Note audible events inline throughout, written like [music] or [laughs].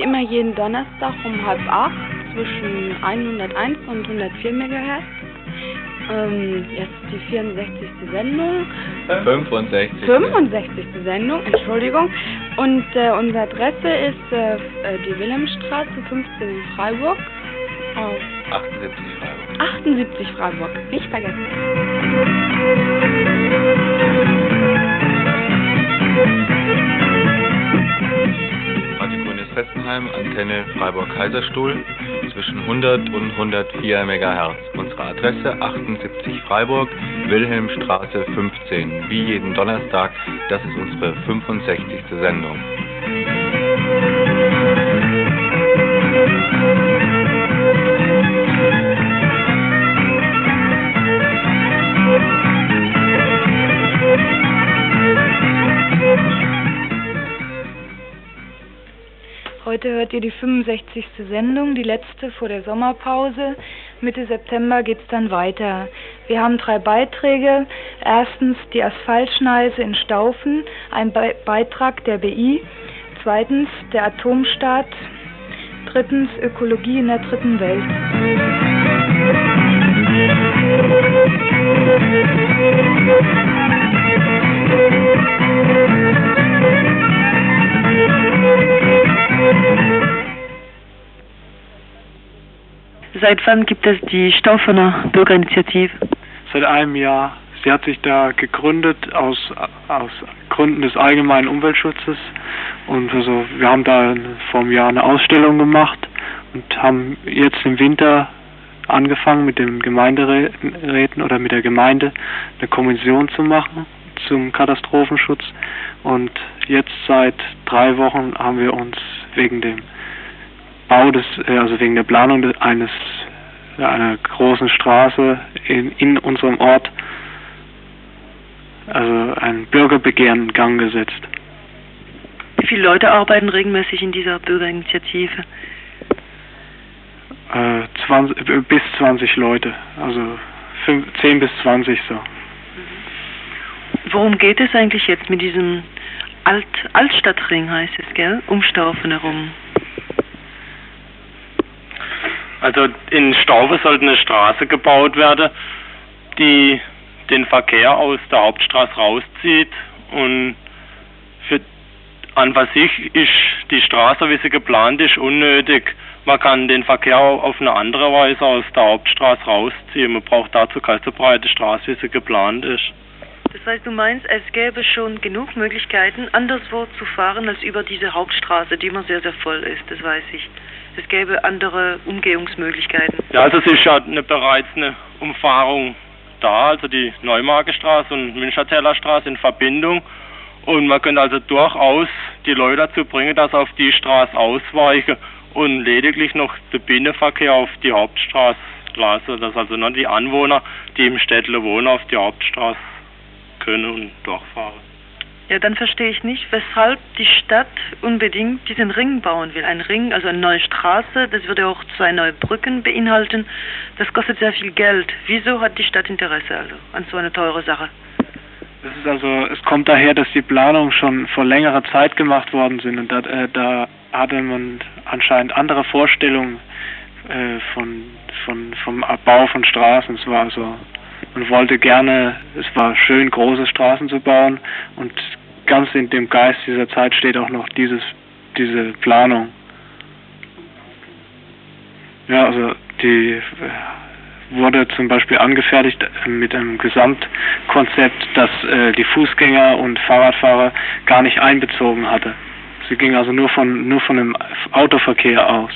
Wie immer jeden Donnerstag um halb acht zwischen 101 und 104 MHz. Ähm, jetzt die 64. Sendung. 65. 65. Sendung, Entschuldigung. Und äh, unsere Adresse ist äh, äh, die Wilhelmstraße 15 in Freiburg. Äh, 78 Freiburg. 78 Freiburg, nicht vergessen. Radio Grünes Fessenheim, Antenne Freiburg-Kaiserstuhl zwischen 100 und 104 MHz. Unsere Adresse 78 Freiburg, Wilhelmstraße 15. Wie jeden Donnerstag, das ist unsere 65. Sendung. Heute hört ihr die 65. Sendung, die letzte vor der Sommerpause. Mitte September geht's dann weiter. Wir haben drei Beiträge. Erstens die Asphaltschneise in Staufen, ein Be Beitrag der BI. Zweitens der Atomstaat. Drittens Ökologie in der dritten Welt. Seit wann gibt es die Staufener Bürgerinitiative? Seit einem Jahr. Sie hat sich da gegründet aus, aus Gründen des allgemeinen Umweltschutzes. Und also wir haben da vor einem Jahr eine Ausstellung gemacht und haben jetzt im Winter angefangen mit den Gemeinderäten oder mit der Gemeinde eine Kommission zu machen zum Katastrophenschutz. Und jetzt seit drei Wochen haben wir uns wegen dem Bau des, äh, also wegen der Planung eines einer großen Straße in, in unserem Ort, also ein Bürgerbegehren in Gang gesetzt. Wie viele Leute arbeiten regelmäßig in dieser Bürgerinitiative? Äh, 20, bis 20 Leute, also 5, 10 bis 20 so. Worum geht es eigentlich jetzt mit diesem Alt Altstadtring, heißt es, gell? Um Staufen herum. Also in Staufe sollte eine Straße gebaut werden, die den Verkehr aus der Hauptstraße rauszieht und für an was sich ist die Straße, wie sie geplant ist, unnötig. Man kann den Verkehr auf eine andere Weise aus der Hauptstraße rausziehen. Man braucht dazu keine so breite Straße, wie sie geplant ist. Das heißt, du meinst, es gäbe schon genug Möglichkeiten, anderswo zu fahren als über diese Hauptstraße, die immer sehr, sehr voll ist, das weiß ich. Es gäbe andere Umgehungsmöglichkeiten. Ja, also es ist ja eine, bereits eine Umfahrung da, also die Neumarkestraße und Münstertäler Straße in Verbindung. Und man könnte also durchaus die Leute dazu bringen, dass sie auf die Straße ausweichen und lediglich noch den Binnenverkehr auf die Hauptstraße lassen, dass also nur die Anwohner, die im Städtle wohnen, auf die Hauptstraße können und durchfahren. Ja, dann verstehe ich nicht, weshalb die Stadt unbedingt diesen Ring bauen will. Ein Ring, also eine neue Straße, das würde auch zwei neue Brücken beinhalten. Das kostet sehr viel Geld. Wieso hat die Stadt Interesse also an so eine teure Sache? Das ist also, es kommt daher, dass die Planungen schon vor längerer Zeit gemacht worden sind und da, äh, da hatte man anscheinend andere Vorstellungen äh, von, von, vom Bau von Straßen. Es war also, man wollte gerne, es war schön, große Straßen zu bauen und ganz in dem Geist dieser Zeit steht auch noch dieses, diese Planung. Ja, also die äh, wurde zum Beispiel angefertigt mit einem Gesamtkonzept, das äh, die Fußgänger und Fahrradfahrer gar nicht einbezogen hatte. Sie ging also nur von nur von dem Autoverkehr aus.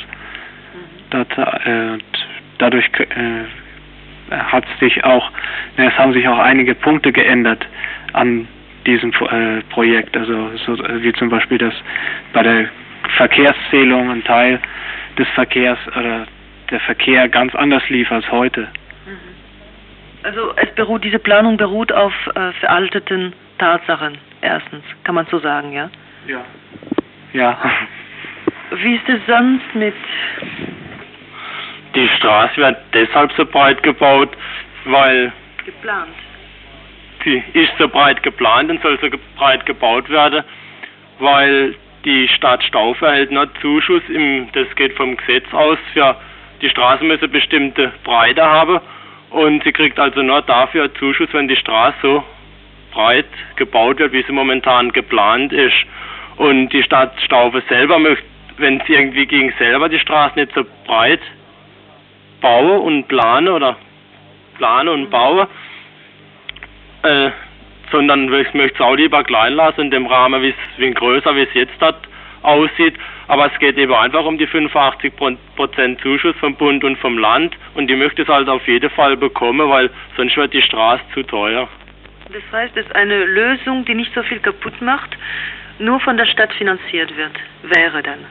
Das, äh, dadurch äh, hat sich auch, es haben sich auch einige Punkte geändert an diesem äh, Projekt. Also so, wie zum Beispiel, dass bei der Verkehrszählung ein Teil des Verkehrs oder der Verkehr ganz anders lief als heute. Also es beruht, diese Planung beruht auf äh, veralteten Tatsachen, erstens, kann man so sagen, ja? Ja. Ja. Wie ist es sonst mit Die Straße wird deshalb so breit gebaut, weil geplant? sie ist so breit geplant und soll so breit gebaut werden, weil die Stadt Staufe erhält noch Zuschuss, im, das geht vom Gesetz aus, für die Straße müsse bestimmte Breite haben und sie kriegt also nur dafür Zuschuss, wenn die Straße so breit gebaut wird, wie sie momentan geplant ist. Und die Stadt Staufe selber möchte, wenn sie irgendwie gegen selber die Straße nicht so breit baue und plane oder plane und baue, äh, sondern ich möchte es auch lieber klein lassen, in dem Rahmen, wie es größer, wie es jetzt dort aussieht. Aber es geht eben einfach um die 85 Prozent Zuschuss vom Bund und vom Land und die möchte es halt auf jeden Fall bekommen, weil sonst wird die Straße zu teuer. Das heißt, es ist eine Lösung, die nicht so viel kaputt macht, nur von der Stadt finanziert wird, wäre dann.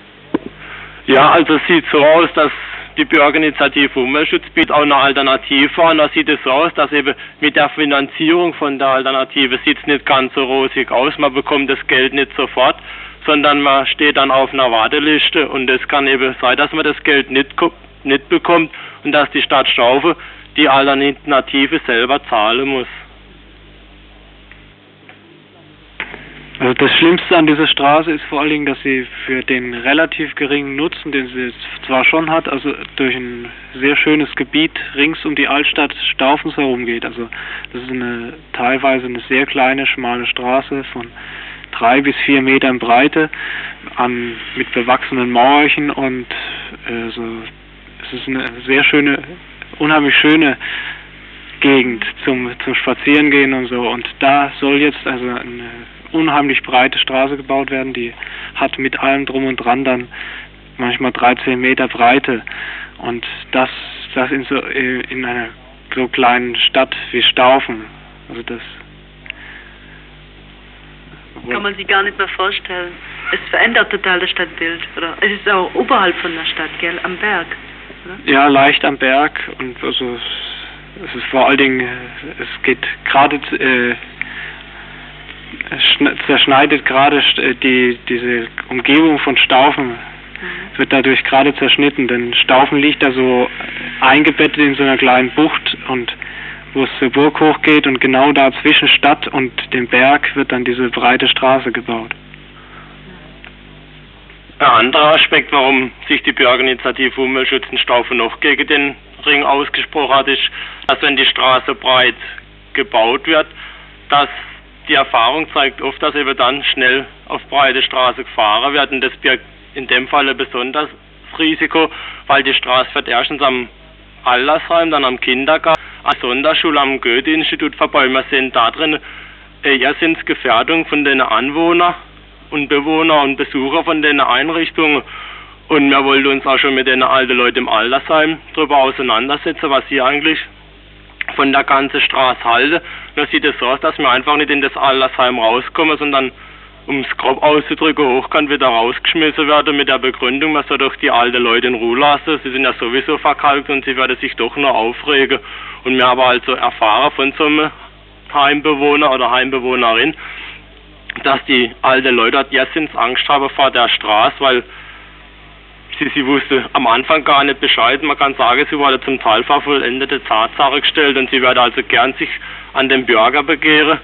Ja, also es sieht so aus, dass die Bürgerinitiative Umweltschutz bietet auch eine Alternative an. Da sieht es so aus, dass eben mit der Finanzierung von der Alternative sieht es nicht ganz so rosig aus. Man bekommt das Geld nicht sofort, sondern man steht dann auf einer Warteliste und es kann eben sein, dass man das Geld nicht, nicht bekommt und dass die Stadt Staufe die Alternative selber zahlen muss. Also das Schlimmste an dieser Straße ist vor allen Dingen, dass sie für den relativ geringen Nutzen, den sie zwar schon hat, also durch ein sehr schönes Gebiet rings um die Altstadt Staufens herum geht. Also das ist eine teilweise eine sehr kleine, schmale Straße von drei bis vier Metern Breite an mit bewachsenen Mauerchen und äh, es ist eine sehr schöne, unheimlich schöne Gegend zum zum Spazierengehen und so und da soll jetzt also eine unheimlich breite Straße gebaut werden, die hat mit allem drum und dran dann manchmal 13 Meter Breite und das das in so in einer so kleinen Stadt wie Staufen, also das kann man sich gar nicht mehr vorstellen. Es verändert total das Stadtbild, oder? Es ist auch oberhalb von der Stadt, gell, am Berg, oder? Ja, leicht am Berg und also es ist vor allen Dingen, es geht gerade äh, zerschneidet gerade äh, die diese Umgebung von Staufen mhm. wird dadurch gerade zerschnitten, denn Staufen liegt da so eingebettet in so einer kleinen Bucht und wo es zur Burg hochgeht und genau da zwischen Stadt und dem Berg wird dann diese breite Straße gebaut. Ein anderer Aspekt, warum sich die Bürgerinitiative Umweltschutz in Staufe noch gegen den Ring ausgesprochen hat, ist, dass wenn die Straße breit gebaut wird, dass die Erfahrung zeigt oft, dass eben dann schnell auf breite Straße gefahren wird und das birgt in dem Fall ein besonderes Risiko, weil die Straße wird erstens am Altersheim, dann am Kindergarten, an Sonderschule, am Goethe-Institut vorbei. Wir sehen da drin äh, erstens Gefährdung von den Anwohnern und Bewohner und Besucher von den Einrichtungen. Und wir wollten uns auch schon mit den alten Leuten im Altersheim darüber auseinandersetzen, was sie eigentlich von der ganzen Straße halten. Da sieht es so aus, dass wir einfach nicht in das Altersheim rauskommen, sondern um es grob auszudrücken, hochkant wieder rausgeschmissen werden mit der Begründung, man soll doch die alten Leute in Ruhe lassen. Sie sind ja sowieso verkalkt und sie werden sich doch nur aufregen. Und wir haben also erfahren von so einem Heimbewohner oder Heimbewohnerin, dass die alten Leute jetzt ins Angst haben vor der Straße, weil sie, sie wusste am Anfang gar nicht Bescheid. Man kann sagen, sie wurde zum Teil vor vollendete Tatsache gestellt und sie werde also gern sich an den Bürger begehren,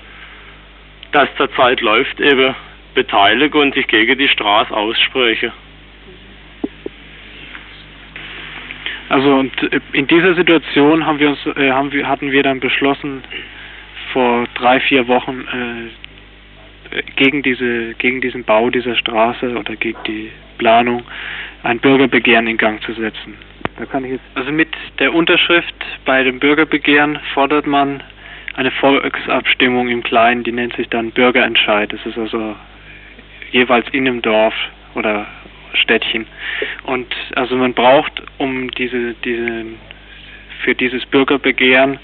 dass zurzeit läuft, eben beteilige und sich gegen die Straße ausspreche. Also und in dieser Situation haben wir uns, äh, haben wir, hatten wir dann beschlossen, vor drei, vier Wochen äh, gegen diese, gegen diesen Bau dieser Straße oder gegen die Planung ein Bürgerbegehren in Gang zu setzen. Da kann ich jetzt also mit der Unterschrift bei dem Bürgerbegehren fordert man eine Volksabstimmung im Kleinen, die nennt sich dann Bürgerentscheid. Das ist also jeweils in einem Dorf oder Städtchen. Und also man braucht, um diese, diese für dieses Bürgerbegehren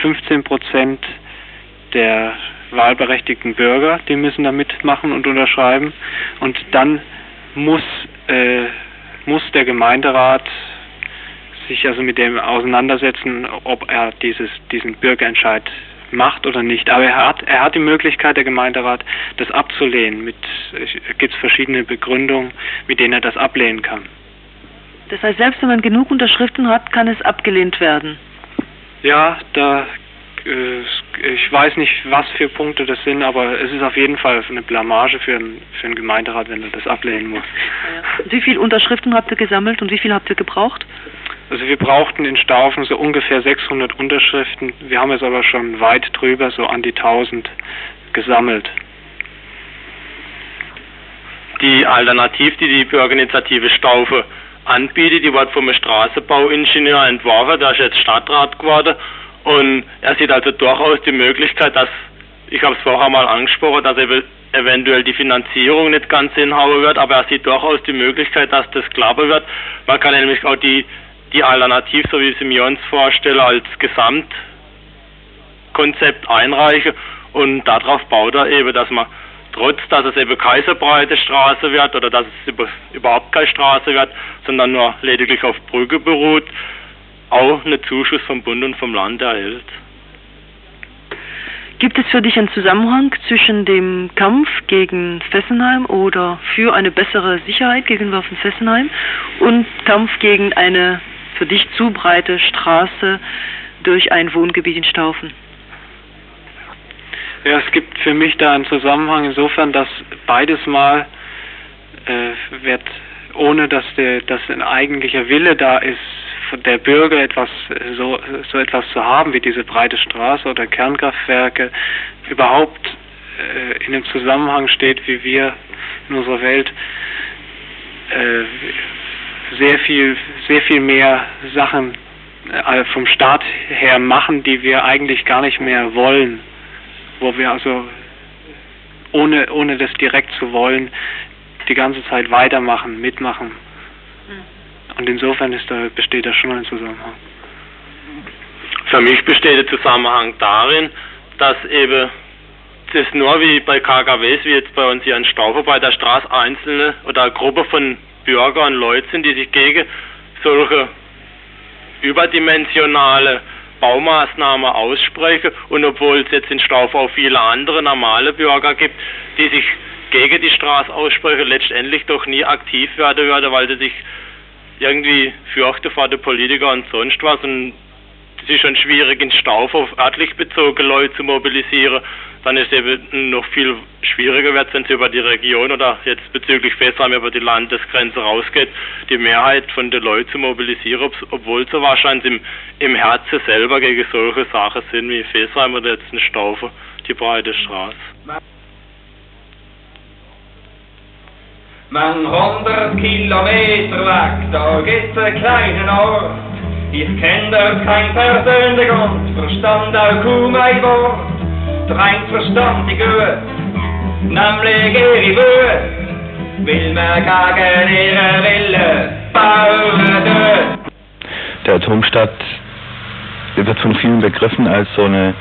15 Prozent der wahlberechtigten Bürger, die müssen da mitmachen und unterschreiben. Und dann muss, äh, muss der Gemeinderat sich also mit dem auseinandersetzen, ob er dieses, diesen Bürgerentscheid macht oder nicht. Aber er hat, er hat die Möglichkeit, der Gemeinderat, das abzulehnen. Mit gibt es verschiedene Begründungen, mit denen er das ablehnen kann. Das heißt, selbst wenn man genug Unterschriften hat, kann es abgelehnt werden. Ja, da ich weiß nicht, was für Punkte das sind, aber es ist auf jeden Fall eine Blamage für einen, für einen Gemeinderat, wenn er das ablehnen muss. Wie viele Unterschriften habt ihr gesammelt und wie viel habt ihr gebraucht? Also wir brauchten in Staufen so ungefähr 600 Unterschriften. Wir haben jetzt aber schon weit drüber, so an die 1000 gesammelt. Die Alternativ, die die Bürgerinitiative Staufe anbietet, die wird vom Straßenbauingenieur entworfen, der ist jetzt Stadtrat geworden und er sieht also durchaus die Möglichkeit, dass, ich habe es vorher mal angesprochen, dass eventuell die Finanzierung nicht ganz hinhauen wird, aber er sieht durchaus die Möglichkeit, dass das klappen wird. Man kann nämlich auch die die Alternativ, so wie sie mir uns vorstellen, als Gesamtkonzept einreichen und darauf baut er eben, dass man trotz, dass es eben keine so breite Straße wird oder dass es überhaupt keine Straße wird, sondern nur lediglich auf Brücke beruht, auch einen Zuschuss vom Bund und vom Land erhält. Gibt es für dich einen Zusammenhang zwischen dem Kampf gegen Fessenheim oder für eine bessere Sicherheit gegenüber von Fessenheim und Kampf gegen eine für dich zu breite Straße durch ein Wohngebiet in Staufen? Ja, es gibt für mich da einen Zusammenhang insofern, dass beides Mal äh, wird, ohne dass, der, dass ein eigentlicher Wille da ist, der Bürger etwas so, so etwas zu haben wie diese breite Straße oder Kernkraftwerke, überhaupt äh, in dem Zusammenhang steht, wie wir in unserer Welt äh, sehr viel, sehr viel mehr Sachen äh, vom Staat her machen, die wir eigentlich gar nicht mehr wollen, wo wir also ohne, ohne das direkt zu wollen, die ganze Zeit weitermachen, mitmachen. Und insofern da, besteht da schon ein Zusammenhang. Für mich besteht der Zusammenhang darin, dass eben das nur wie bei KKWs, wie jetzt bei uns hier in Staufer bei der Straße einzelne oder eine Gruppe von Bürger und Leute sind, die sich gegen solche überdimensionale Baumaßnahmen aussprechen und obwohl es jetzt in Stauf auch viele andere normale Bürger gibt, die sich gegen die Straße aussprechen, letztendlich doch nie aktiv werden würden, weil sie sich irgendwie den Politikern und sonst was. Und es ist schon schwierig in Stauf auf örtlich bezogene Leute zu mobilisieren. Dann ist es eben noch viel schwieriger wird, wenn es über die Region oder jetzt bezüglich Festheim über die Landesgrenze rausgeht, die Mehrheit von den Leuten zu mobilisieren, obwohl sie wahrscheinlich im, im Herzen selber gegen solche Sachen sind wie Festheim oder jetzt ein Staufe, die breite Straße. Man hundert Kilometer weg, da gibt's einen kleinen Ort. Ich kenn dort kein persönlich und verstand auch kaum ein Wort rein verstandige, nämlich ihre Wut, will man gegen ihre Wille bauen Der Atomstadt wird von vielen begriffen als so eine,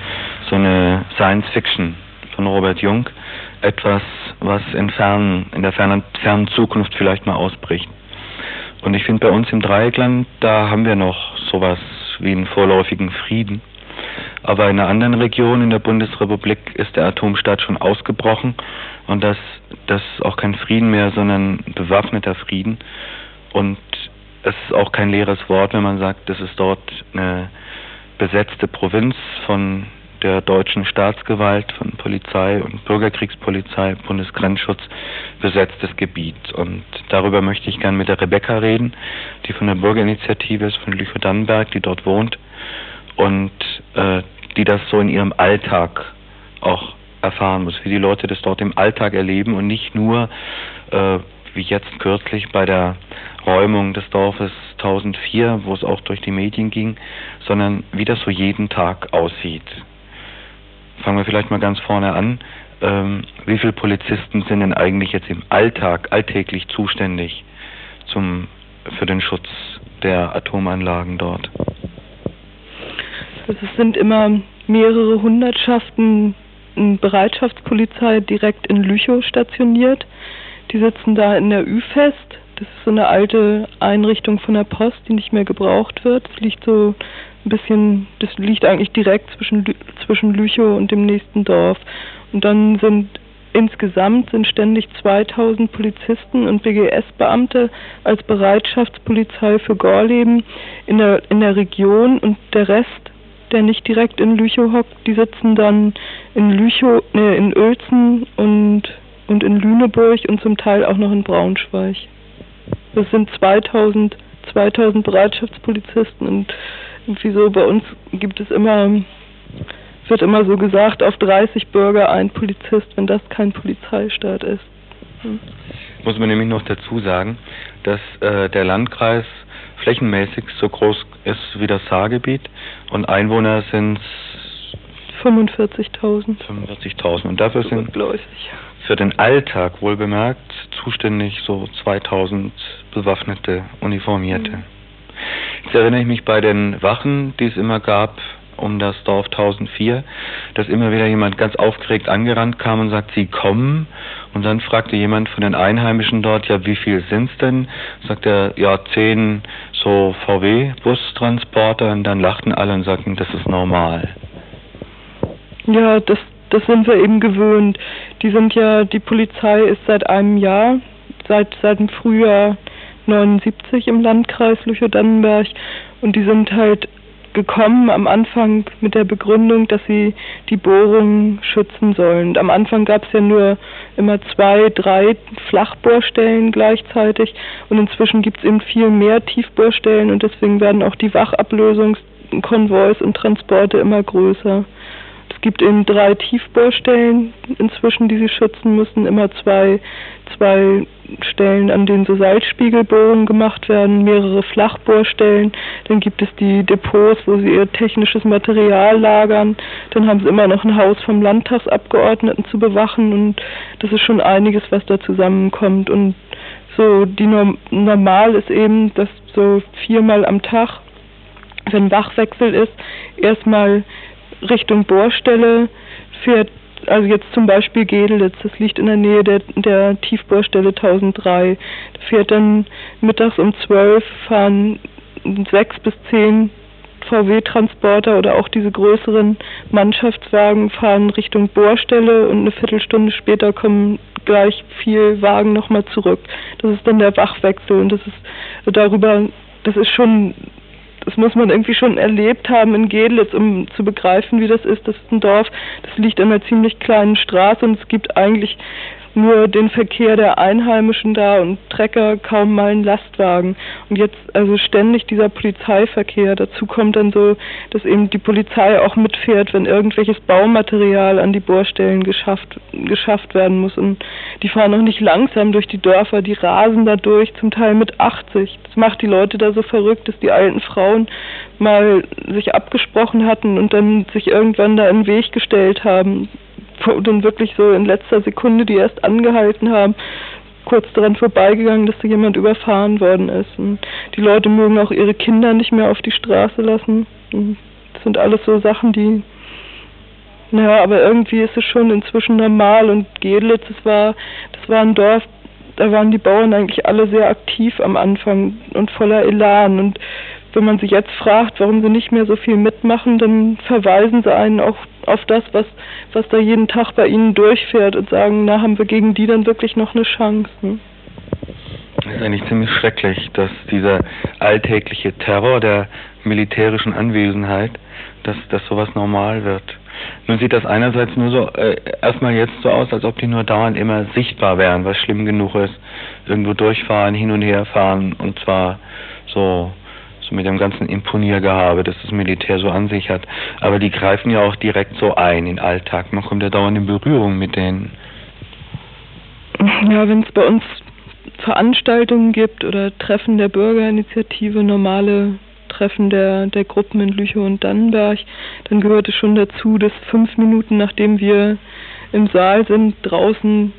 so eine Science Fiction von Robert Jung. Etwas, was in, fernen, in der fernen, fernen Zukunft vielleicht mal ausbricht. Und ich finde, bei uns im Dreieckland, da haben wir noch sowas wie einen vorläufigen Frieden. Aber in einer anderen Region in der Bundesrepublik ist der Atomstaat schon ausgebrochen und das, das ist auch kein Frieden mehr, sondern bewaffneter Frieden. Und es ist auch kein leeres Wort, wenn man sagt, das ist dort eine besetzte Provinz von der deutschen Staatsgewalt, von Polizei und Bürgerkriegspolizei, Bundesgrenzschutz besetztes Gebiet. Und darüber möchte ich gerne mit der Rebecca reden, die von der Bürgerinitiative ist, von Lüchow-Dannenberg, die dort wohnt und äh, die das so in ihrem Alltag auch erfahren muss, wie die Leute das dort im Alltag erleben und nicht nur äh, wie jetzt kürzlich bei der Räumung des Dorfes 1004, wo es auch durch die Medien ging, sondern wie das so jeden Tag aussieht. Fangen wir vielleicht mal ganz vorne an. Ähm, wie viele Polizisten sind denn eigentlich jetzt im Alltag, alltäglich zuständig zum, für den Schutz der Atomanlagen dort? Also es sind immer mehrere Hundertschaften Bereitschaftspolizei direkt in Lüchow stationiert. Die sitzen da in der Ü-Fest. Das ist so eine alte Einrichtung von der Post, die nicht mehr gebraucht wird. Das liegt so ein bisschen, das liegt eigentlich direkt zwischen, zwischen Lüchow und dem nächsten Dorf. Und dann sind insgesamt sind ständig 2000 Polizisten und BGS-Beamte als Bereitschaftspolizei für Gorleben in der, in der Region und der Rest der nicht direkt in Lüchow hockt, die sitzen dann in Lüchow, ne, in Uelzen und, und in Lüneburg und zum Teil auch noch in Braunschweig. Das sind 2000, 2000 Bereitschaftspolizisten und irgendwie so bei uns gibt es immer, wird immer so gesagt, auf 30 Bürger ein Polizist, wenn das kein Polizeistaat ist. Hm. Muss man nämlich noch dazu sagen, dass äh, der Landkreis flächenmäßig so groß ist wie das Saargebiet und Einwohner sind 45.000. 45.000 und dafür sind für den Alltag wohlbemerkt zuständig so 2000 bewaffnete Uniformierte. Mhm. Jetzt erinnere ich mich bei den Wachen, die es immer gab, um das Dorf 1004, dass immer wieder jemand ganz aufgeregt angerannt kam und sagt, Sie kommen. Und dann fragte jemand von den Einheimischen dort, ja, wie viel sind's denn? Sagt er, ja, zehn so VW-Bustransporter. Und dann lachten alle und sagten, das ist normal. Ja, das, das sind wir eben gewöhnt. Die sind ja, die Polizei ist seit einem Jahr, seit, seit dem Frühjahr 79 im Landkreis Lüchow-Dannenberg und die sind halt gekommen am Anfang mit der Begründung, dass sie die Bohrungen schützen sollen. Am Anfang gab es ja nur immer zwei, drei Flachbohrstellen gleichzeitig und inzwischen gibt es eben viel mehr Tiefbohrstellen und deswegen werden auch die Wachablösungskonvois und Transporte immer größer. Es gibt eben drei Tiefbohrstellen inzwischen, die sie schützen müssen, immer zwei, zwei Stellen, an denen so Salzspiegelbohrungen gemacht werden, mehrere Flachbohrstellen. Dann gibt es die Depots, wo sie ihr technisches Material lagern. Dann haben sie immer noch ein Haus vom Landtagsabgeordneten zu bewachen und das ist schon einiges, was da zusammenkommt. Und so die Norm normal ist eben, dass so viermal am Tag, wenn Wachwechsel ist, erstmal Richtung Bohrstelle fährt, also jetzt zum Beispiel Gedelitz, das liegt in der Nähe der, der Tiefbohrstelle 1003. Da fährt dann mittags um 12 fahren sechs bis zehn VW-Transporter oder auch diese größeren Mannschaftswagen fahren Richtung Bohrstelle und eine Viertelstunde später kommen gleich vier Wagen nochmal zurück. Das ist dann der Wachwechsel und das ist darüber, das ist schon das muss man irgendwie schon erlebt haben in Gedlitz, um zu begreifen, wie das ist. Das ist ein Dorf, das liegt an einer ziemlich kleinen Straße und es gibt eigentlich nur den Verkehr der Einheimischen da und Trecker kaum mal einen Lastwagen. Und jetzt also ständig dieser Polizeiverkehr. Dazu kommt dann so, dass eben die Polizei auch mitfährt, wenn irgendwelches Baumaterial an die Bohrstellen geschafft, geschafft werden muss. Und die fahren auch nicht langsam durch die Dörfer, die rasen da durch, zum Teil mit 80. Das macht die Leute da so verrückt, dass die alten Frauen mal sich abgesprochen hatten und dann sich irgendwann da in den Weg gestellt haben dann wirklich so in letzter Sekunde, die erst angehalten haben, kurz daran vorbeigegangen, dass da jemand überfahren worden ist. Und die Leute mögen auch ihre Kinder nicht mehr auf die Straße lassen. Und das sind alles so Sachen, die naja, aber irgendwie ist es schon inzwischen normal und Gedlitz, das war, das war ein Dorf, da waren die Bauern eigentlich alle sehr aktiv am Anfang und voller Elan und wenn man sich jetzt fragt, warum sie nicht mehr so viel mitmachen, dann verweisen sie einen auch auf das, was, was da jeden Tag bei ihnen durchfährt und sagen, na, haben wir gegen die dann wirklich noch eine Chance? Ne? Das ist eigentlich ziemlich schrecklich, dass dieser alltägliche Terror der militärischen Anwesenheit, dass, dass sowas normal wird. Nun sieht das einerseits nur so äh, erstmal jetzt so aus, als ob die nur dauernd immer sichtbar wären, was schlimm genug ist. Irgendwo durchfahren, hin und her fahren und zwar so so mit dem ganzen Imponiergehabe, das das Militär so an sich hat. Aber die greifen ja auch direkt so ein in den Alltag. Man kommt ja dauernd in Berührung mit denen. Ja, wenn es bei uns Veranstaltungen gibt oder Treffen der Bürgerinitiative, normale Treffen der, der Gruppen in Lüchow und Dannenberg, dann gehört es schon dazu, dass fünf Minuten nachdem wir im Saal sind, draußen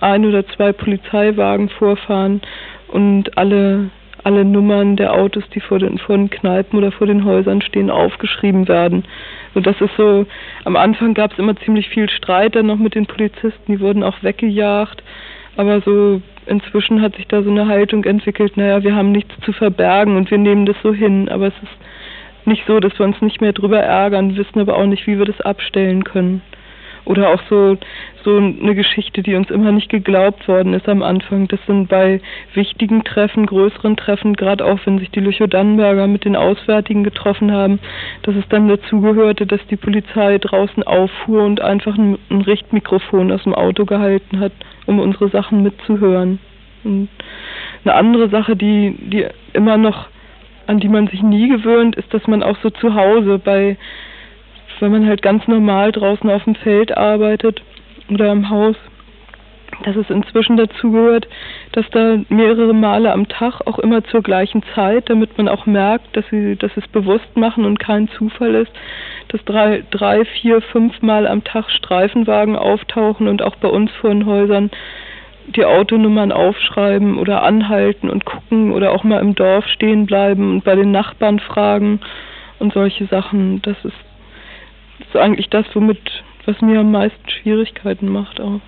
ein oder zwei Polizeiwagen vorfahren und alle alle Nummern der Autos, die vor den, vor den Kneipen oder vor den Häusern stehen, aufgeschrieben werden. So, das ist so, am Anfang gab es immer ziemlich viel Streit dann noch mit den Polizisten, die wurden auch weggejagt. Aber so inzwischen hat sich da so eine Haltung entwickelt, naja, wir haben nichts zu verbergen und wir nehmen das so hin. Aber es ist nicht so, dass wir uns nicht mehr drüber ärgern, wissen aber auch nicht, wie wir das abstellen können. Oder auch so, so eine Geschichte, die uns immer nicht geglaubt worden ist am Anfang. Das sind bei wichtigen Treffen, größeren Treffen, gerade auch wenn sich die Lüchow-Dannenberger mit den Auswärtigen getroffen haben, dass es dann dazugehörte, dass die Polizei draußen auffuhr und einfach ein, ein Richtmikrofon aus dem Auto gehalten hat, um unsere Sachen mitzuhören. Und eine andere Sache, die, die immer noch, an die man sich nie gewöhnt, ist, dass man auch so zu Hause bei, wenn man halt ganz normal draußen auf dem Feld arbeitet oder im Haus, dass es inzwischen dazu gehört, dass da mehrere Male am Tag auch immer zur gleichen Zeit, damit man auch merkt, dass sie, dass es bewusst machen und kein Zufall ist, dass drei, drei, vier, fünf Mal am Tag Streifenwagen auftauchen und auch bei uns vor den Häusern die Autonummern aufschreiben oder anhalten und gucken oder auch mal im Dorf stehen bleiben und bei den Nachbarn fragen und solche Sachen. Das ist, das ist eigentlich das, womit, was mir am meisten Schwierigkeiten macht auch.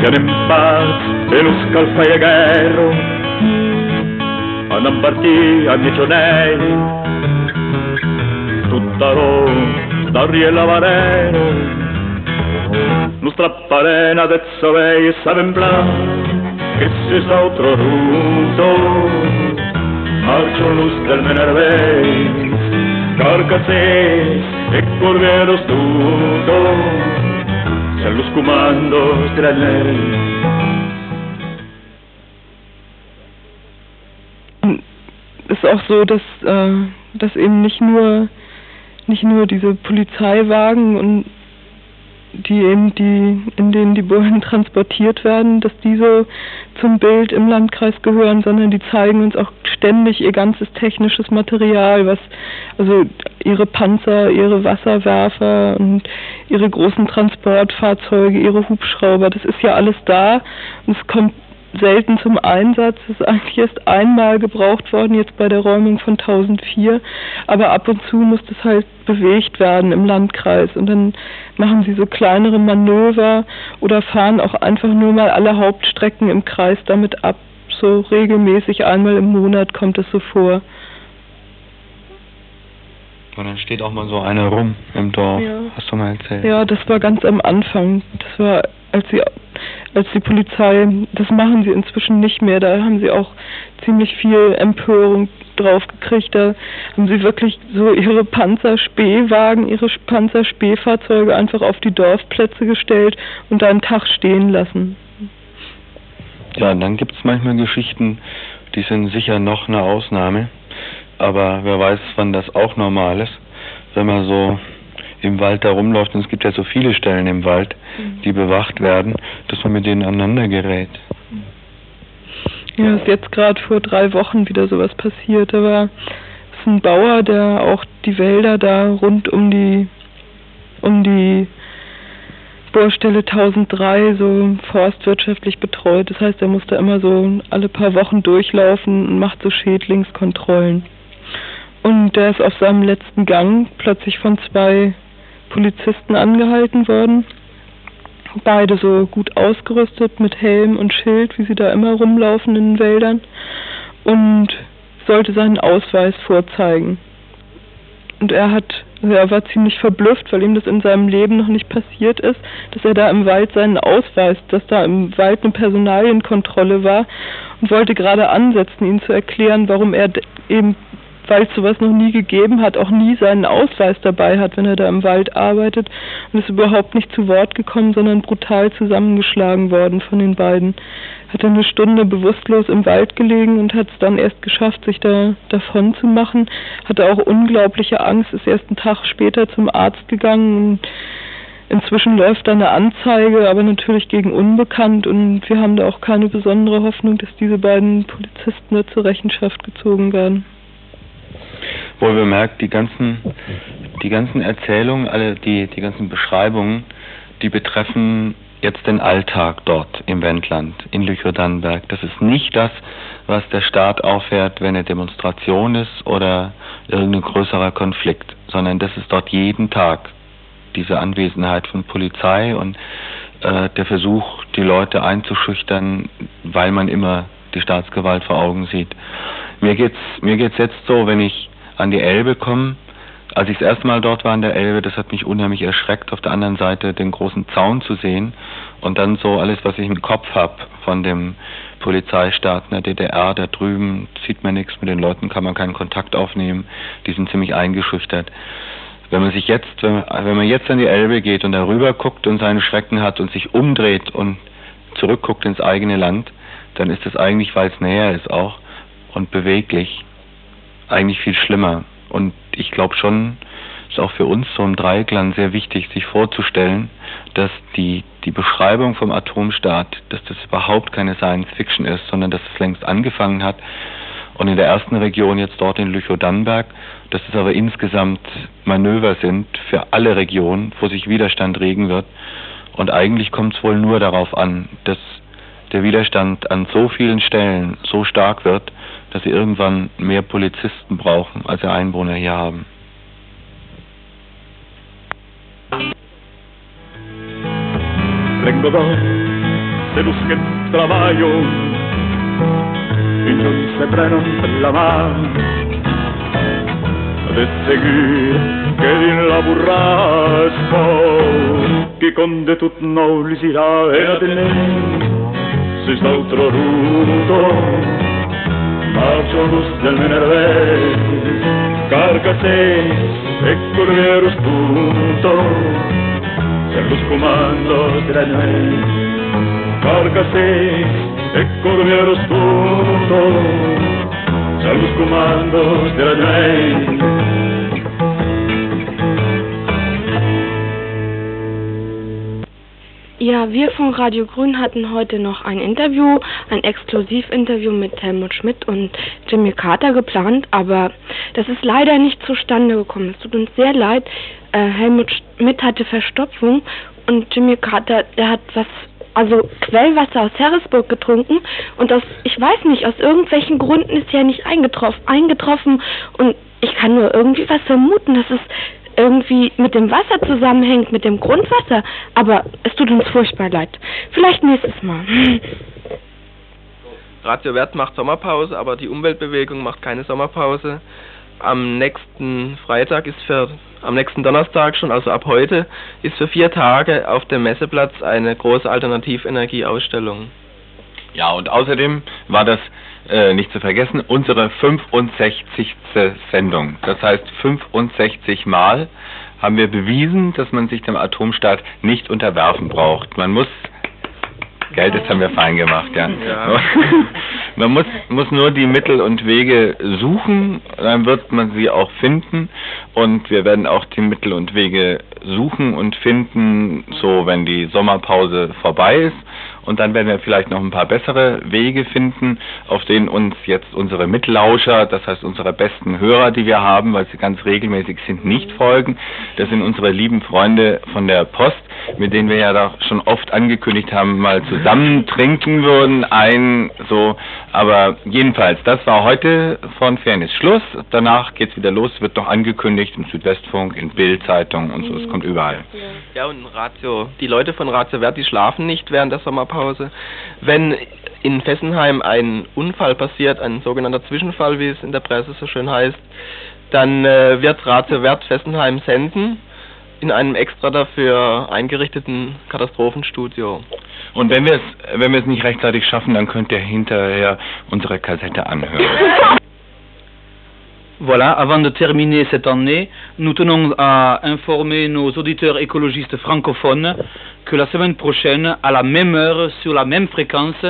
Siamo in paz e lo scalfaiagherro andan partì a Micionelli Tuttaro, Dariela Vareno, nostra parena de savei saben blanc, che si sa otro ruto, marcio del Menervei, carcases e corveros tuto, se los comandos de ist auch so, dass, äh, dass eben nicht nur nicht nur diese Polizeiwagen und die eben die, in denen die Bullen transportiert werden, dass diese zum Bild im Landkreis gehören, sondern die zeigen uns auch ständig ihr ganzes technisches Material, was also ihre Panzer, ihre Wasserwerfer und ihre großen Transportfahrzeuge, ihre Hubschrauber, das ist ja alles da und es kommt selten zum Einsatz. Es ist eigentlich erst einmal gebraucht worden, jetzt bei der Räumung von 1004. Aber ab und zu muss das halt bewegt werden im Landkreis. Und dann machen sie so kleinere Manöver oder fahren auch einfach nur mal alle Hauptstrecken im Kreis damit ab. So regelmäßig einmal im Monat kommt es so vor. Und dann steht auch mal so einer rum im Dorf. Ja. Hast du mal erzählt? Ja, das war ganz am Anfang. Das war, als sie, als die Polizei, das machen sie inzwischen nicht mehr. Da haben sie auch ziemlich viel Empörung drauf gekriegt. Da haben sie wirklich so ihre Panzerspähwagen, ihre Panzerspähfahrzeuge einfach auf die Dorfplätze gestellt und da einen Tag stehen lassen. Ja, und dann gibt es manchmal Geschichten, die sind sicher noch eine Ausnahme aber wer weiß, wann das auch normal ist, wenn man so im Wald da rumläuft, und es gibt ja so viele Stellen im Wald, die bewacht werden, dass man mit denen aneinander gerät. Ja, ist jetzt gerade vor drei Wochen wieder sowas passiert. Da war ist ein Bauer, der auch die Wälder da rund um die um die Bohrstelle 1003 so forstwirtschaftlich betreut. Das heißt, er muss da immer so alle paar Wochen durchlaufen und macht so Schädlingskontrollen. Und der ist auf seinem letzten Gang plötzlich von zwei Polizisten angehalten worden. Beide so gut ausgerüstet mit Helm und Schild, wie sie da immer rumlaufen in den Wäldern. Und sollte seinen Ausweis vorzeigen. Und er hat, er war ziemlich verblüfft, weil ihm das in seinem Leben noch nicht passiert ist, dass er da im Wald seinen Ausweis, dass da im Wald eine Personalienkontrolle war und wollte gerade ansetzen, ihn zu erklären, warum er eben weil es sowas noch nie gegeben hat, auch nie seinen Ausweis dabei hat, wenn er da im Wald arbeitet und ist überhaupt nicht zu Wort gekommen, sondern brutal zusammengeschlagen worden von den beiden. Hat er eine Stunde bewusstlos im Wald gelegen und hat es dann erst geschafft, sich da davon zu machen. Hatte auch unglaubliche Angst, ist erst einen Tag später zum Arzt gegangen und Inzwischen läuft da eine Anzeige, aber natürlich gegen Unbekannt und wir haben da auch keine besondere Hoffnung, dass diese beiden Polizisten da zur Rechenschaft gezogen werden wohl bemerkt, die ganzen, die ganzen Erzählungen, alle die, die ganzen Beschreibungen, die betreffen jetzt den Alltag dort im Wendland, in Lüchow-Dannenberg. Das ist nicht das, was der Staat auffährt, wenn eine Demonstration ist oder irgendein größerer Konflikt, sondern das ist dort jeden Tag diese Anwesenheit von Polizei und äh, der Versuch, die Leute einzuschüchtern, weil man immer die Staatsgewalt vor Augen sieht. Mir geht's, mir geht's jetzt so, wenn ich an die Elbe komme, als ich das erste Mal dort war an der Elbe, das hat mich unheimlich erschreckt, auf der anderen Seite den großen Zaun zu sehen und dann so alles, was ich im Kopf hab von dem Polizeistaat in der DDR, da drüben sieht man nichts, mit den Leuten kann man keinen Kontakt aufnehmen, die sind ziemlich eingeschüchtert. Wenn man sich jetzt, wenn man, jetzt an die Elbe geht und darüber guckt und seinen Schrecken hat und sich umdreht und zurückguckt ins eigene Land, dann ist es eigentlich, weil es näher ist auch und beweglich, eigentlich viel schlimmer. Und ich glaube schon, ist auch für uns so im Dreiklang sehr wichtig, sich vorzustellen, dass die, die Beschreibung vom Atomstaat, dass das überhaupt keine Science Fiction ist, sondern dass es längst angefangen hat. Und in der ersten Region jetzt dort in Lüchow-Dannenberg, dass es aber insgesamt Manöver sind für alle Regionen, wo sich Widerstand regen wird. Und eigentlich kommt es wohl nur darauf an, dass der Widerstand an so vielen Stellen so stark wird, dass sie irgendwann mehr Polizisten brauchen, als sie Einwohner hier haben. Vengo da se busquen traballo y no se prenen per la mà de seguir que din la burrasca que con de tot nou li irà a tenir si d'altro ruto Marciodus del venerdì Carcasses e corriero spunto Per los comandos de la nuez Carcasses e corriero spunto Per los comandos de la nuez Ja, wir von Radio Grün hatten heute noch ein Interview, ein Exklusivinterview mit Helmut Schmidt und Jimmy Carter geplant, aber das ist leider nicht zustande gekommen. Es tut uns sehr leid. Äh, Helmut Schmidt hatte Verstopfung und Jimmy Carter, der hat was, also Quellwasser aus Harrisburg getrunken und aus, ich weiß nicht, aus irgendwelchen Gründen ist er nicht eingetroffen, eingetroffen und ich kann nur irgendwie was vermuten, dass es irgendwie mit dem Wasser zusammenhängt, mit dem Grundwasser. Aber es tut uns furchtbar leid. Vielleicht nächstes Mal. [laughs] Radio Wert macht Sommerpause, aber die Umweltbewegung macht keine Sommerpause. Am nächsten Freitag ist für, am nächsten Donnerstag schon, also ab heute, ist für vier Tage auf dem Messeplatz eine große Alternativenergieausstellung. Ja, und außerdem war das äh, nicht zu vergessen, unsere 65. Sendung. Das heißt, 65 Mal haben wir bewiesen, dass man sich dem Atomstaat nicht unterwerfen braucht. Man muss Geld, das haben wir fein gemacht, ja. ja. [laughs] Man muss, muss nur die Mittel und Wege suchen, dann wird man sie auch finden und wir werden auch die Mittel und Wege suchen und finden, so wenn die Sommerpause vorbei ist und dann werden wir vielleicht noch ein paar bessere Wege finden, auf denen uns jetzt unsere Mitlauscher, das heißt unsere besten Hörer, die wir haben, weil sie ganz regelmäßig sind, nicht folgen. Das sind unsere lieben Freunde von der Post, mit denen wir ja da schon oft angekündigt haben, mal zusammen trinken würden, ein so. Aber jedenfalls, das war heute von Fairness Schluss. Danach geht's wieder los, wird noch angekündigt im Südwestfunk, in Bildzeitung und so. Es kommt überall. Ja, und Radio, die Leute von Radio Wert, schlafen nicht während der Sommerpause. Wenn in Fessenheim ein Unfall passiert, ein sogenannter Zwischenfall, wie es in der Presse so schön heißt, dann äh, wird Radio Wert Fessenheim senden in einem extra dafür eingerichteten Katastrophenstudio. Und wenn wir es wenn wir es nicht rechtzeitig schaffen, dann könnt ihr hinterher unsere Kassette anhören. [laughs] Voilà, avant de terminer cette année, nous tenons à informer nos auditeurs écologistes francophones que la semaine prochaine, à la même heure, sur la même fréquence,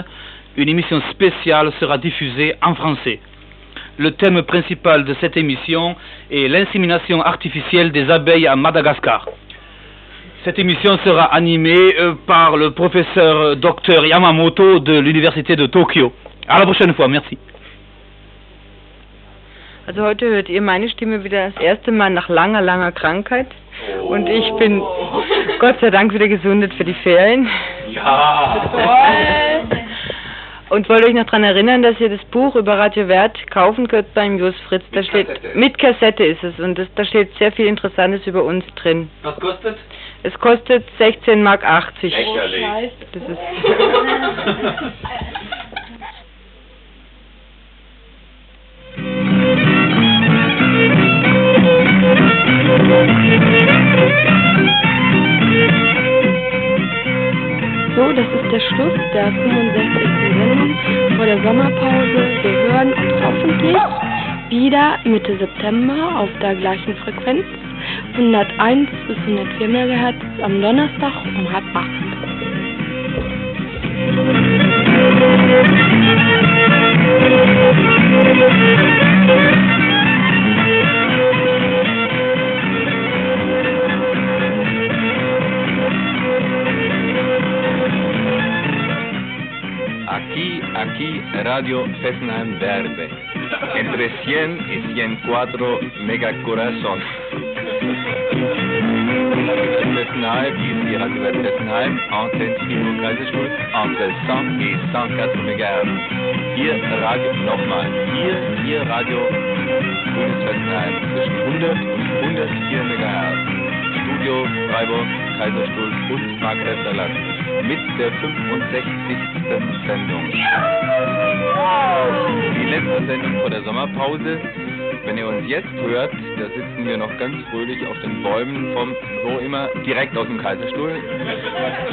une émission spéciale sera diffusée en français. Le thème principal de cette émission est l'insémination artificielle des abeilles à Madagascar. Cette émission sera animée euh, par le professeur Dr Yamamoto de l'Université de Tokio. À la prochaine fois, merci. Also heute hört ihr meine Stimme wieder das erste Mal nach langer, langer Krankheit. Und ich bin Gott sei Dank wieder gesundet für die Ferien. Ja. [laughs] Und wollte euch noch daran erinnern, dass ihr das Buch über Radio Wert kaufen könnt beim Jos Fritz. Da Mit steht Kassette. mit Kassette ist es und das, da steht sehr viel Interessantes über uns drin. Was kostet? Es kostet 16 Mark 80. Lächerlich. Das ist [laughs] [laughs] So, das ist der Schluss der 65. Sendung vor der Sommerpause. Wir hören uns hoffentlich wieder Mitte September auf der gleichen Frequenz 101 bis 104 MHz am Donnerstag um halb acht. Aquí, aquí, Radio Fessenheim Verde. Entre 100 y 104 megacorazón. Fessenheim, ici Radio Verde Fessenheim, antenne Fribourg Kaiserstuhl, entre 100 et 104 MHz. Hier Radio, nochmal, hier, hier Radio Fessenheim zwischen 100 und 104 MHz. Studio Freiburg, Kaiserstuhl und Markgräflerland mit der 65. Sendung. Die letzte Sendung vor der Sommerpause. Wenn ihr uns jetzt hört, da sitzen wir noch ganz fröhlich auf den Bäumen vom, wo immer, direkt aus dem Kaiserstuhl.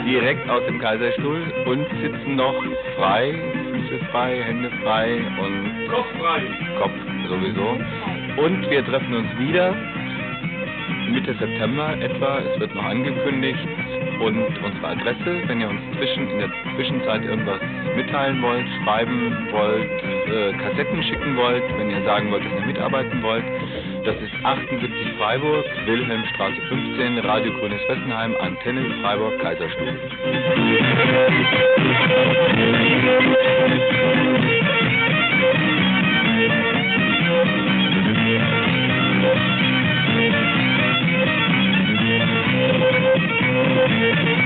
Direkt aus dem Kaiserstuhl und sitzen noch frei, Füße frei, Hände frei und Kopf frei. Kopf sowieso. Und wir treffen uns wieder Mitte September etwa. Es wird noch angekündigt. Und unsere Adresse, wenn ihr uns zwischen, in der Zwischenzeit irgendwas mitteilen wollt, schreiben wollt, äh, Kassetten schicken wollt, wenn ihr sagen wollt, dass ihr mitarbeiten wollt, das ist 78 Freiburg, Wilhelmstraße 15, Radio Grünes Fessenheim, Antenne Freiburg, Kaiserstuhl. Thank you.